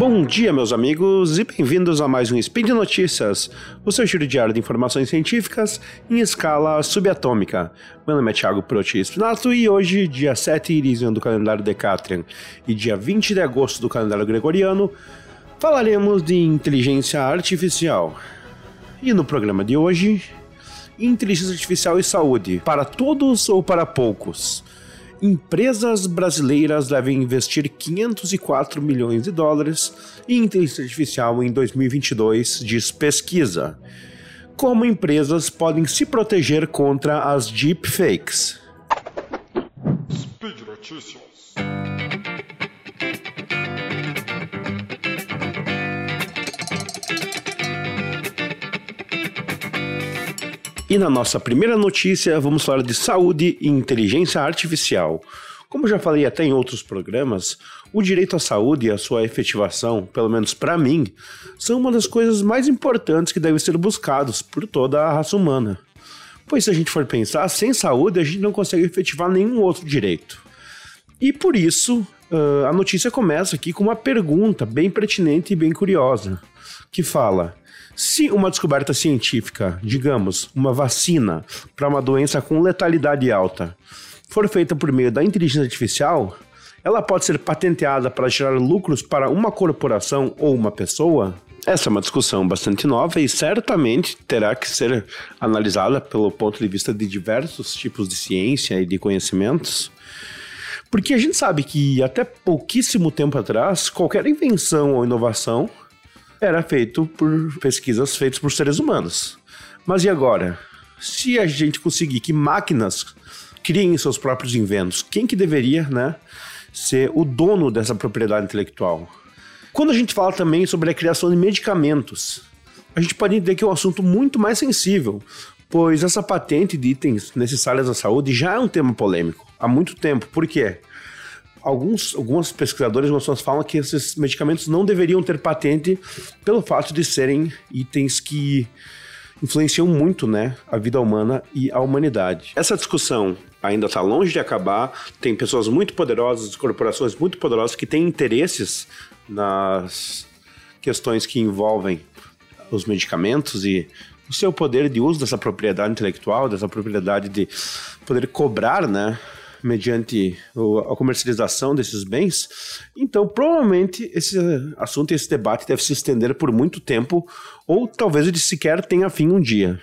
Bom dia, meus amigos, e bem-vindos a mais um Spin de Notícias, o seu giro diário de informações científicas em escala subatômica. Meu nome é Thiago Proti Espinato e hoje, dia 7 Irisian do calendário Decatrian e dia 20 de agosto do calendário Gregoriano, falaremos de inteligência artificial. E no programa de hoje, inteligência artificial e saúde, para todos ou para poucos? Empresas brasileiras devem investir 504 milhões de dólares em inteligência artificial em 2022, diz pesquisa. Como empresas podem se proteger contra as deepfakes? Speed Notícias. E na nossa primeira notícia, vamos falar de saúde e inteligência artificial. Como já falei até em outros programas, o direito à saúde e a sua efetivação, pelo menos para mim, são uma das coisas mais importantes que devem ser buscados por toda a raça humana. Pois se a gente for pensar, sem saúde a gente não consegue efetivar nenhum outro direito. E por isso, a notícia começa aqui com uma pergunta bem pertinente e bem curiosa, que fala: se uma descoberta científica, digamos, uma vacina para uma doença com letalidade alta, for feita por meio da inteligência artificial, ela pode ser patenteada para gerar lucros para uma corporação ou uma pessoa? Essa é uma discussão bastante nova e certamente terá que ser analisada pelo ponto de vista de diversos tipos de ciência e de conhecimentos. Porque a gente sabe que até pouquíssimo tempo atrás, qualquer invenção ou inovação era feito por pesquisas feitas por seres humanos. Mas e agora? Se a gente conseguir que máquinas criem seus próprios inventos, quem que deveria, né, ser o dono dessa propriedade intelectual? Quando a gente fala também sobre a criação de medicamentos, a gente pode entender que é um assunto muito mais sensível, pois essa patente de itens necessários à saúde já é um tema polêmico há muito tempo. Por quê? Alguns, alguns pesquisadores pessoas falam que esses medicamentos não deveriam ter patente pelo fato de serem itens que influenciam muito né, a vida humana e a humanidade. Essa discussão ainda está longe de acabar, tem pessoas muito poderosas, corporações muito poderosas que têm interesses nas questões que envolvem os medicamentos e o seu poder de uso dessa propriedade intelectual, dessa propriedade de poder cobrar, né, mediante a comercialização desses bens. Então, provavelmente, esse assunto, esse debate deve se estender por muito tempo, ou talvez ele sequer tenha fim um dia.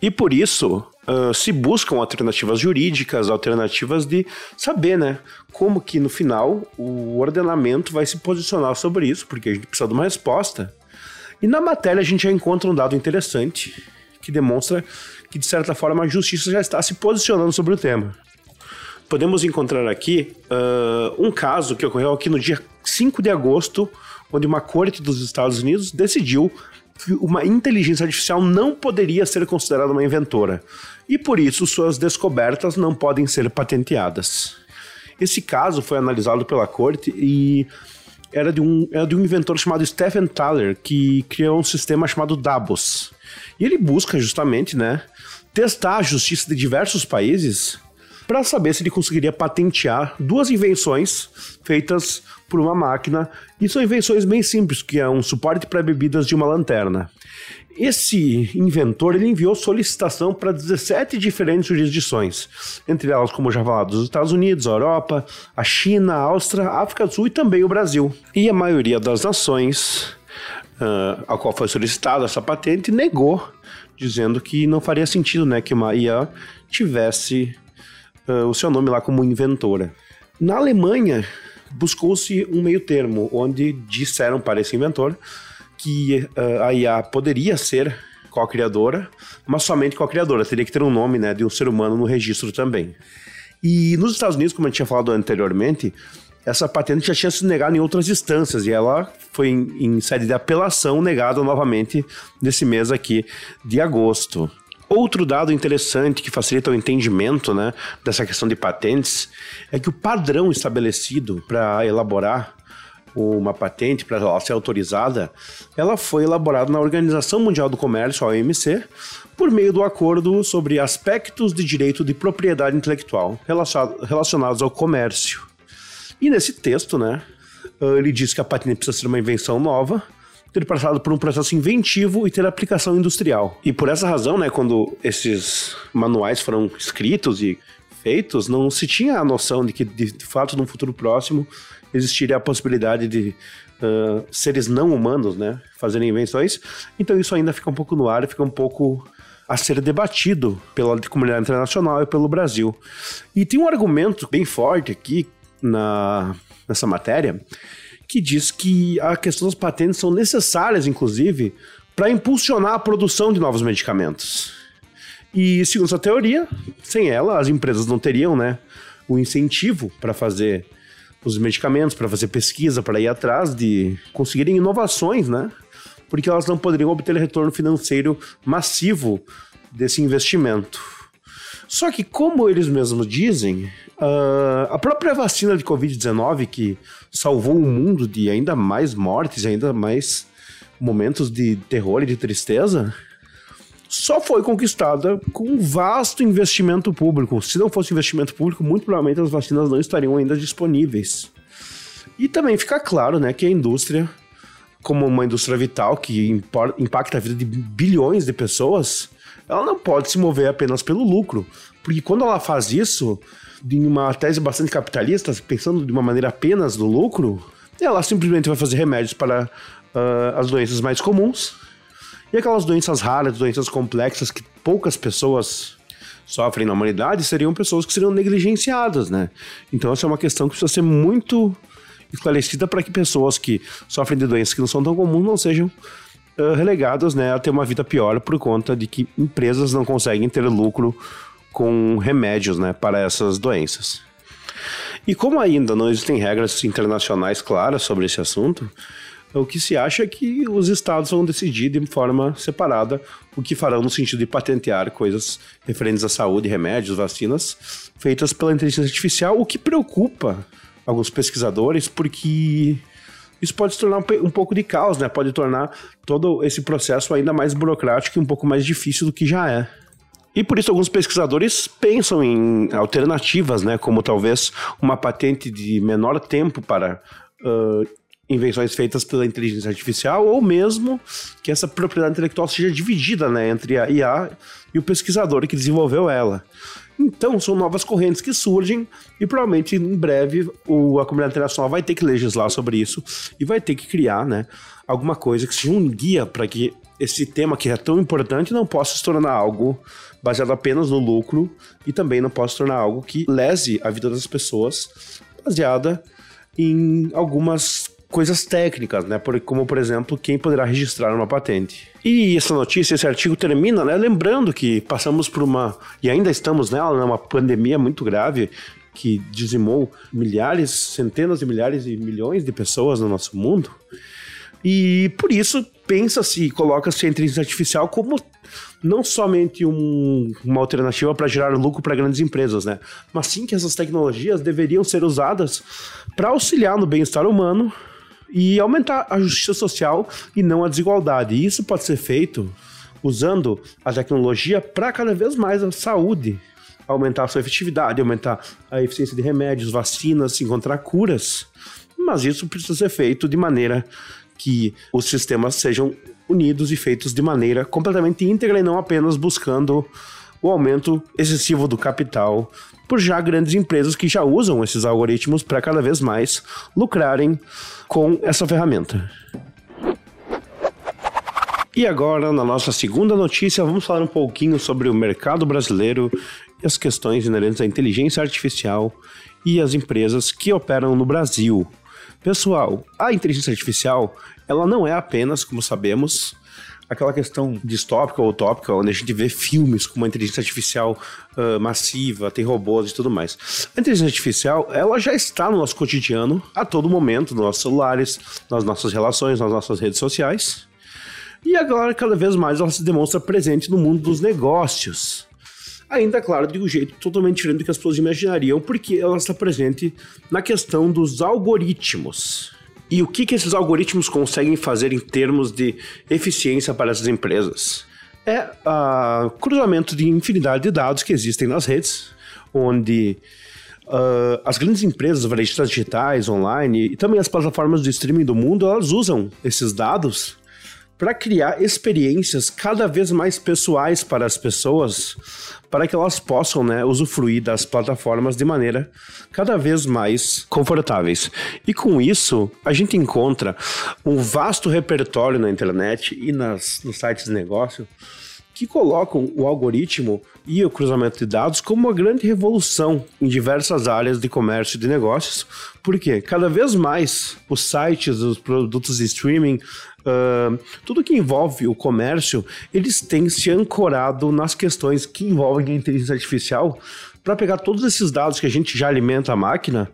E por isso, uh, se buscam alternativas jurídicas, alternativas de saber, né, como que no final o ordenamento vai se posicionar sobre isso, porque a gente precisa de uma resposta. E na matéria a gente já encontra um dado interessante que demonstra que, de certa forma, a justiça já está se posicionando sobre o tema podemos encontrar aqui uh, um caso que ocorreu aqui no dia 5 de agosto, onde uma corte dos Estados Unidos decidiu que uma inteligência artificial não poderia ser considerada uma inventora e por isso suas descobertas não podem ser patenteadas. Esse caso foi analisado pela corte e era de um, era de um inventor chamado Stephen Thaler que criou um sistema chamado Davos. E ele busca justamente, né, testar a justiça de diversos países para saber se ele conseguiria patentear duas invenções feitas por uma máquina, e são invenções bem simples, que é um suporte para bebidas de uma lanterna. Esse inventor ele enviou solicitação para 17 diferentes jurisdições, entre elas, como já falado, os Estados Unidos, a Europa, a China, a Áustria, a África do Sul e também o Brasil. E a maioria das nações uh, a qual foi solicitada essa patente negou, dizendo que não faria sentido né, que uma IA tivesse uh, o seu nome lá como inventora. Na Alemanha, buscou-se um meio termo, onde disseram para esse inventor que uh, a IA poderia ser co-criadora, mas somente co-criadora, teria que ter um nome né, de um ser humano no registro também. E nos Estados Unidos, como gente tinha falado anteriormente, essa patente já tinha sido negada em outras instâncias e ela foi em, em sede de apelação negada novamente nesse mês aqui de agosto. Outro dado interessante que facilita o entendimento né, dessa questão de patentes é que o padrão estabelecido para elaborar uma patente para ela ser autorizada, ela foi elaborada na Organização Mundial do Comércio, a OMC, por meio do acordo sobre aspectos de direito de propriedade intelectual relacionados ao comércio. E nesse texto, né, ele diz que a patente precisa ser uma invenção nova, ter passado por um processo inventivo e ter aplicação industrial. E por essa razão, né, quando esses manuais foram escritos e feitos, não se tinha a noção de que, de, de fato, no futuro próximo, existiria a possibilidade de uh, seres não humanos, né, fazerem invenções. Então isso ainda fica um pouco no ar e fica um pouco a ser debatido pela comunidade internacional e pelo Brasil. E tem um argumento bem forte aqui na, nessa matéria que diz que a questão das patentes são necessárias, inclusive, para impulsionar a produção de novos medicamentos. E segundo essa teoria, sem ela, as empresas não teriam, né, o incentivo para fazer os medicamentos, para fazer pesquisa, para ir atrás de conseguirem inovações, né? Porque elas não poderiam obter retorno financeiro massivo desse investimento. Só que, como eles mesmos dizem, uh, a própria vacina de Covid-19, que salvou o mundo de ainda mais mortes, ainda mais momentos de terror e de tristeza, só foi conquistada com um vasto investimento público. Se não fosse investimento público, muito provavelmente as vacinas não estariam ainda disponíveis. E também fica claro né, que a indústria, como uma indústria vital que impacta a vida de bilhões de pessoas, ela não pode se mover apenas pelo lucro. Porque quando ela faz isso, de uma tese bastante capitalista, pensando de uma maneira apenas no lucro, ela simplesmente vai fazer remédios para uh, as doenças mais comuns e aquelas doenças raras, doenças complexas que poucas pessoas sofrem na humanidade seriam pessoas que seriam negligenciadas, né? Então essa é uma questão que precisa ser muito esclarecida para que pessoas que sofrem de doenças que não são tão comuns não sejam uh, relegadas né, a ter uma vida pior por conta de que empresas não conseguem ter lucro com remédios né, para essas doenças. E como ainda não existem regras internacionais claras sobre esse assunto, o que se acha é que os estados vão decidir de forma separada o que farão no sentido de patentear coisas referentes à saúde, remédios, vacinas, feitas pela inteligência artificial, o que preocupa alguns pesquisadores, porque isso pode se tornar um, pouco de caos, né? Pode tornar todo esse processo ainda mais burocrático e um pouco mais difícil do que já é. E por isso alguns pesquisadores pensam em alternativas, né, como talvez uma patente de menor tempo para uh, invenções feitas pela inteligência artificial, ou mesmo que essa propriedade intelectual seja dividida né, entre a IA e o pesquisador que desenvolveu ela. Então, são novas correntes que surgem e provavelmente em breve o, a comunidade internacional vai ter que legislar sobre isso e vai ter que criar né, alguma coisa que seja um guia para que esse tema que é tão importante não possa se tornar algo baseado apenas no lucro e também não pode se tornar algo que lese a vida das pessoas baseada em algumas coisas técnicas, né? Como, por exemplo, quem poderá registrar uma patente. E essa notícia, esse artigo termina, né? Lembrando que passamos por uma, e ainda estamos nela, né? Uma pandemia muito grave que dizimou milhares, centenas de milhares e milhões de pessoas no nosso mundo. E por isso pensa-se e coloca-se a inteligência artificial como não somente um, uma alternativa para gerar lucro para grandes empresas, né? Mas sim que essas tecnologias deveriam ser usadas para auxiliar no bem-estar humano e aumentar a justiça social e não a desigualdade. E isso pode ser feito usando a tecnologia para cada vez mais a saúde, aumentar a sua efetividade, aumentar a eficiência de remédios, vacinas, encontrar curas. Mas isso precisa ser feito de maneira que os sistemas sejam unidos e feitos de maneira completamente íntegra e não apenas buscando o aumento excessivo do capital por já grandes empresas que já usam esses algoritmos para cada vez mais lucrarem com essa ferramenta. E agora, na nossa segunda notícia, vamos falar um pouquinho sobre o mercado brasileiro e as questões inerentes à inteligência artificial e as empresas que operam no Brasil. Pessoal, a inteligência artificial, ela não é apenas, como sabemos, aquela questão distópica ou utópica, onde a gente vê filmes com uma inteligência artificial uh, massiva, tem robôs e tudo mais. A inteligência artificial, ela já está no nosso cotidiano a todo momento, nos nossos celulares, nas nossas relações, nas nossas redes sociais. E agora, cada vez mais, ela se demonstra presente no mundo dos negócios. Ainda, claro, de um jeito totalmente diferente do que as pessoas imaginariam, porque ela está presente na questão dos algoritmos. E o que, que esses algoritmos conseguem fazer em termos de eficiência para essas empresas? É o cruzamento de infinidade de dados que existem nas redes, onde Uh, as grandes empresas, varejistas digitais, online e também as plataformas de streaming do mundo, elas usam esses dados para criar experiências cada vez mais pessoais para as pessoas, para que elas possam né, usufruir das plataformas de maneira cada vez mais confortáveis. E com isso, a gente encontra um vasto repertório na internet e nas, nos sites de negócio que colocam o algoritmo e o cruzamento de dados como uma grande revolução em diversas áreas de comércio e de negócios, porque cada vez mais os sites, os produtos de streaming, uh, tudo que envolve o comércio, eles têm se ancorado nas questões que envolvem a inteligência artificial para pegar todos esses dados que a gente já alimenta a máquina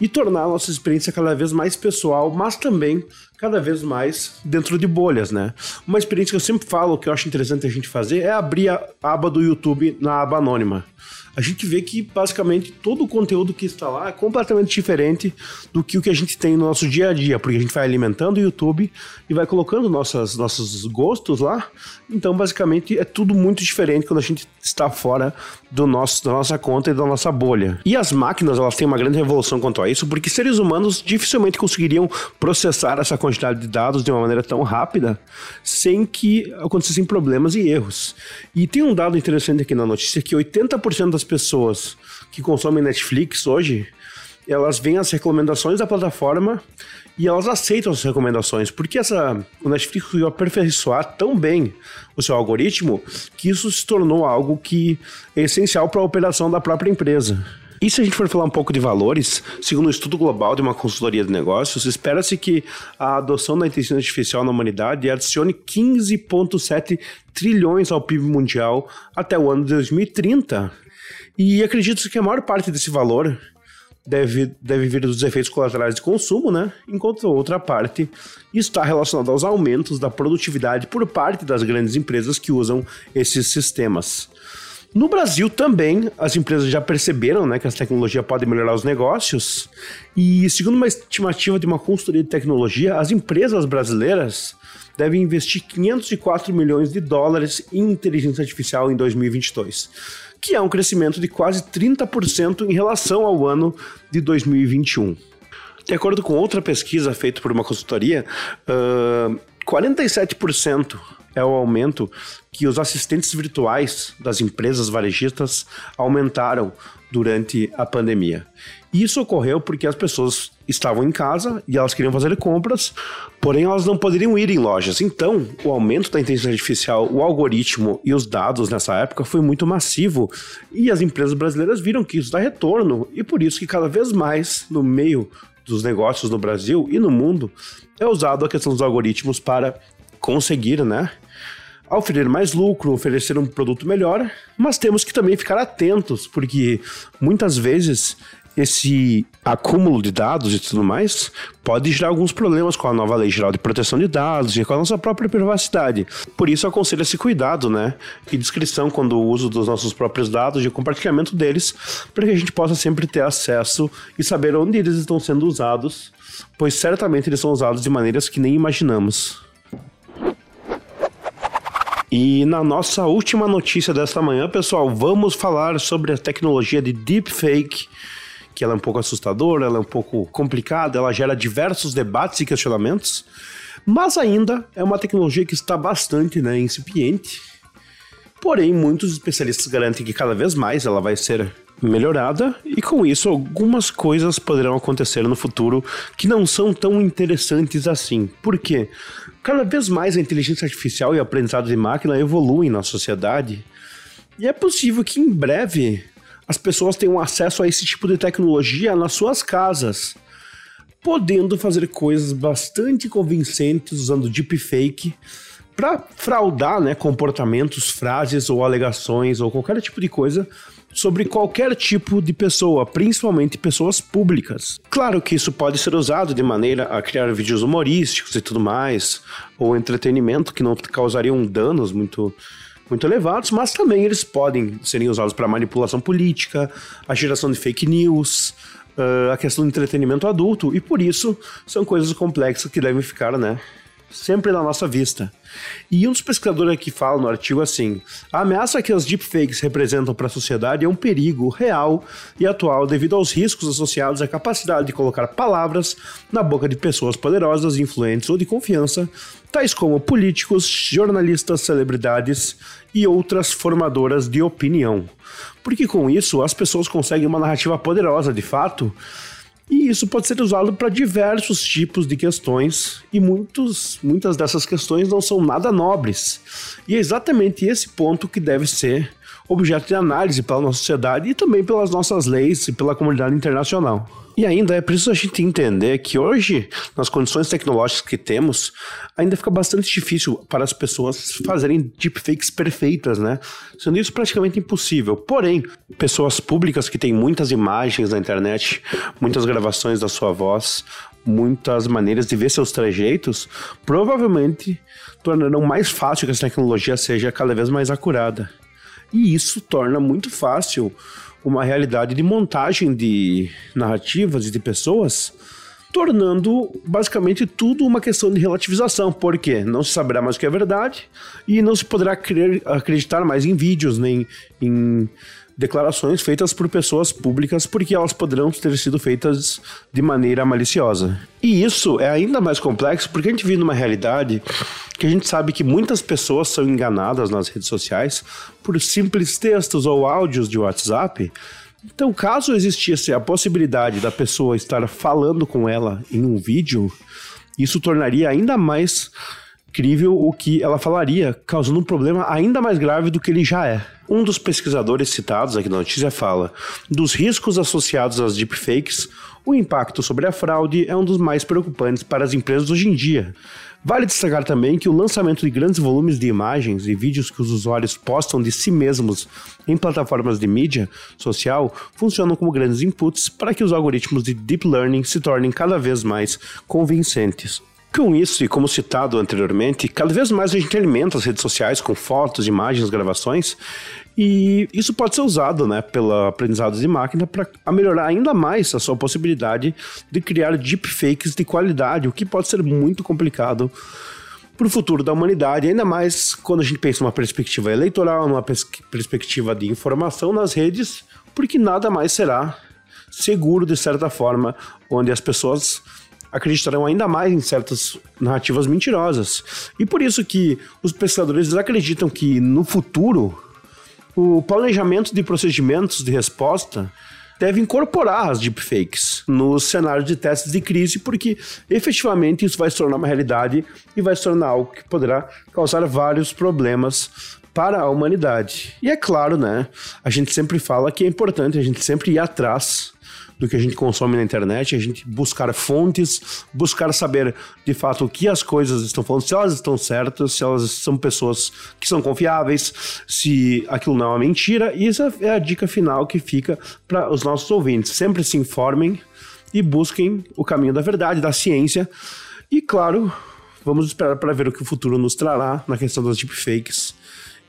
e tornar a nossa experiência cada vez mais pessoal, mas também cada vez mais dentro de bolhas, né? Uma experiência que eu sempre falo, que eu acho interessante a gente fazer, é abrir a aba do YouTube na aba anônima a gente vê que basicamente todo o conteúdo que está lá é completamente diferente do que o que a gente tem no nosso dia a dia, porque a gente vai alimentando o YouTube e vai colocando nossas, nossos gostos lá. Então, basicamente, é tudo muito diferente quando a gente está fora do nosso, da nossa conta e da nossa bolha. E as máquinas, elas têm uma grande revolução quanto a isso, porque seres humanos dificilmente conseguiriam processar essa quantidade de dados de uma maneira tão rápida sem que acontecessem problemas e erros. E tem um dado interessante aqui na notícia que 80% das pessoas que consomem Netflix hoje, elas veem as recomendações da plataforma e elas aceitam as recomendações, porque essa, o Netflix conseguiu aperfeiçoar tão bem o seu algoritmo que isso se tornou algo que é essencial para a operação da própria empresa. E se a gente for falar um pouco de valores, segundo um estudo global de uma consultoria de negócios, espera-se que a adoção da inteligência artificial na humanidade adicione 15,7 trilhões ao PIB mundial até o ano de 2030. E acredito que a maior parte desse valor deve, deve vir dos efeitos colaterais de consumo, né? Enquanto a outra parte está relacionada aos aumentos da produtividade por parte das grandes empresas que usam esses sistemas. No Brasil também, as empresas já perceberam né, que essa tecnologia pode melhorar os negócios. E, segundo uma estimativa de uma consultoria de tecnologia, as empresas brasileiras devem investir 504 milhões de dólares em inteligência artificial em 2022 que é um crescimento de quase 30% em relação ao ano de 2021. De acordo com outra pesquisa feita por uma consultoria, uh, 47% é o aumento que os assistentes virtuais das empresas varejistas aumentaram durante a pandemia. Isso ocorreu porque as pessoas estavam em casa e elas queriam fazer compras, porém elas não poderiam ir em lojas. Então, o aumento da inteligência artificial, o algoritmo e os dados nessa época foi muito massivo e as empresas brasileiras viram que isso dá retorno e por isso que cada vez mais no meio dos negócios no Brasil e no mundo é usado a questão dos algoritmos para conseguir, né, oferecer mais lucro, oferecer um produto melhor, mas temos que também ficar atentos, porque muitas vezes esse acúmulo de dados e tudo mais pode gerar alguns problemas com a nova lei geral de proteção de dados e com a nossa própria privacidade. Por isso aconselho esse cuidado, né? E discrição quando o uso dos nossos próprios dados e compartilhamento deles, para que a gente possa sempre ter acesso e saber onde eles estão sendo usados, pois certamente eles são usados de maneiras que nem imaginamos. E na nossa última notícia desta manhã, pessoal, vamos falar sobre a tecnologia de deepfake que ela é um pouco assustadora, ela é um pouco complicada, ela gera diversos debates e questionamentos, mas ainda é uma tecnologia que está bastante né, incipiente. Porém, muitos especialistas garantem que cada vez mais ela vai ser melhorada e com isso algumas coisas poderão acontecer no futuro que não são tão interessantes assim. Por quê? Cada vez mais a inteligência artificial e o aprendizado de máquina evoluem na sociedade e é possível que em breve as pessoas tenham acesso a esse tipo de tecnologia nas suas casas, podendo fazer coisas bastante convincentes usando deepfake para fraudar né, comportamentos, frases ou alegações ou qualquer tipo de coisa sobre qualquer tipo de pessoa, principalmente pessoas públicas. Claro que isso pode ser usado de maneira a criar vídeos humorísticos e tudo mais, ou entretenimento que não causariam danos muito muito elevados, mas também eles podem serem usados para manipulação política, a geração de fake news, uh, a questão do entretenimento adulto, e por isso são coisas complexas que devem ficar, né, sempre na nossa vista. E um dos pesquisadores aqui fala no artigo assim: a ameaça que as deepfakes representam para a sociedade é um perigo real e atual devido aos riscos associados à capacidade de colocar palavras na boca de pessoas poderosas, influentes ou de confiança, tais como políticos, jornalistas, celebridades e outras formadoras de opinião. Porque com isso as pessoas conseguem uma narrativa poderosa de fato e isso pode ser usado para diversos tipos de questões, e muitos, muitas dessas questões não são nada nobres. E é exatamente esse ponto que deve ser objeto de análise pela nossa sociedade e também pelas nossas leis e pela comunidade internacional. E ainda é preciso a gente entender que hoje, nas condições tecnológicas que temos, ainda fica bastante difícil para as pessoas fazerem deepfakes perfeitas, né? Sendo isso praticamente impossível. Porém, pessoas públicas que têm muitas imagens na internet, muitas gravações da sua voz, muitas maneiras de ver seus trejeitos, provavelmente tornarão mais fácil que essa tecnologia seja cada vez mais acurada. E isso torna muito fácil uma realidade de montagem de narrativas e de pessoas, tornando basicamente tudo uma questão de relativização, porque não se saberá mais o que é verdade e não se poderá acreditar mais em vídeos nem em declarações feitas por pessoas públicas porque elas poderão ter sido feitas de maneira maliciosa. E isso é ainda mais complexo porque a gente vive numa realidade que a gente sabe que muitas pessoas são enganadas nas redes sociais por simples textos ou áudios de WhatsApp. Então, caso existisse a possibilidade da pessoa estar falando com ela em um vídeo, isso tornaria ainda mais crível o que ela falaria, causando um problema ainda mais grave do que ele já é. Um dos pesquisadores citados aqui na notícia fala: dos riscos associados às deepfakes, o impacto sobre a fraude é um dos mais preocupantes para as empresas hoje em dia. Vale destacar também que o lançamento de grandes volumes de imagens e vídeos que os usuários postam de si mesmos em plataformas de mídia social funcionam como grandes inputs para que os algoritmos de deep learning se tornem cada vez mais convincentes. Com isso, e como citado anteriormente, cada vez mais a gente alimenta as redes sociais com fotos, imagens, gravações, e isso pode ser usado né, pela aprendizado de máquina para melhorar ainda mais a sua possibilidade de criar deepfakes de qualidade, o que pode ser muito complicado para o futuro da humanidade, ainda mais quando a gente pensa numa perspectiva eleitoral, numa perspectiva de informação nas redes, porque nada mais será seguro de certa forma, onde as pessoas acreditarão ainda mais em certas narrativas mentirosas. E por isso que os pesquisadores acreditam que no futuro o planejamento de procedimentos de resposta deve incorporar as deepfakes nos cenários de testes de crise, porque efetivamente isso vai se tornar uma realidade e vai se tornar algo que poderá causar vários problemas para a humanidade. E é claro, né? A gente sempre fala que é importante a gente sempre ir atrás do que a gente consome na internet, a gente buscar fontes, buscar saber de fato o que as coisas estão falando, se elas estão certas, se elas são pessoas que são confiáveis, se aquilo não é uma mentira. E essa é a dica final que fica para os nossos ouvintes. Sempre se informem e busquem o caminho da verdade, da ciência. E claro, vamos esperar para ver o que o futuro nos trará na questão das deepfakes.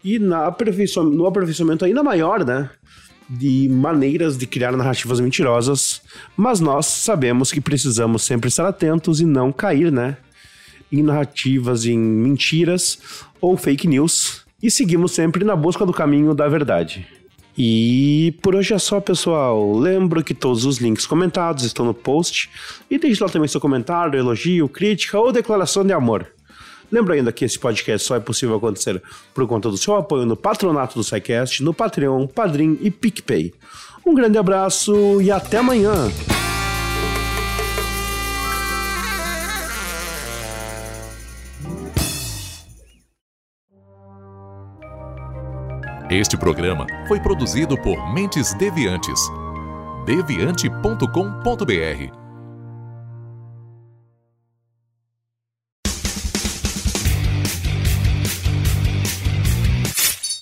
E na aperfeiçoamento, no aperfeiçoamento ainda maior, né? De maneiras de criar narrativas mentirosas, mas nós sabemos que precisamos sempre estar atentos e não cair, né? Em narrativas, em mentiras ou fake news e seguimos sempre na busca do caminho da verdade. E por hoje é só, pessoal. Lembro que todos os links comentados estão no post e deixe lá também seu comentário, elogio, crítica ou declaração de amor. Lembra ainda que esse podcast só é possível acontecer por conta do seu apoio no patronato do SciCast, no Patreon, Padrim e PicPay. Um grande abraço e até amanhã! Este programa foi produzido por Mentes Deviantes. deviante.com.br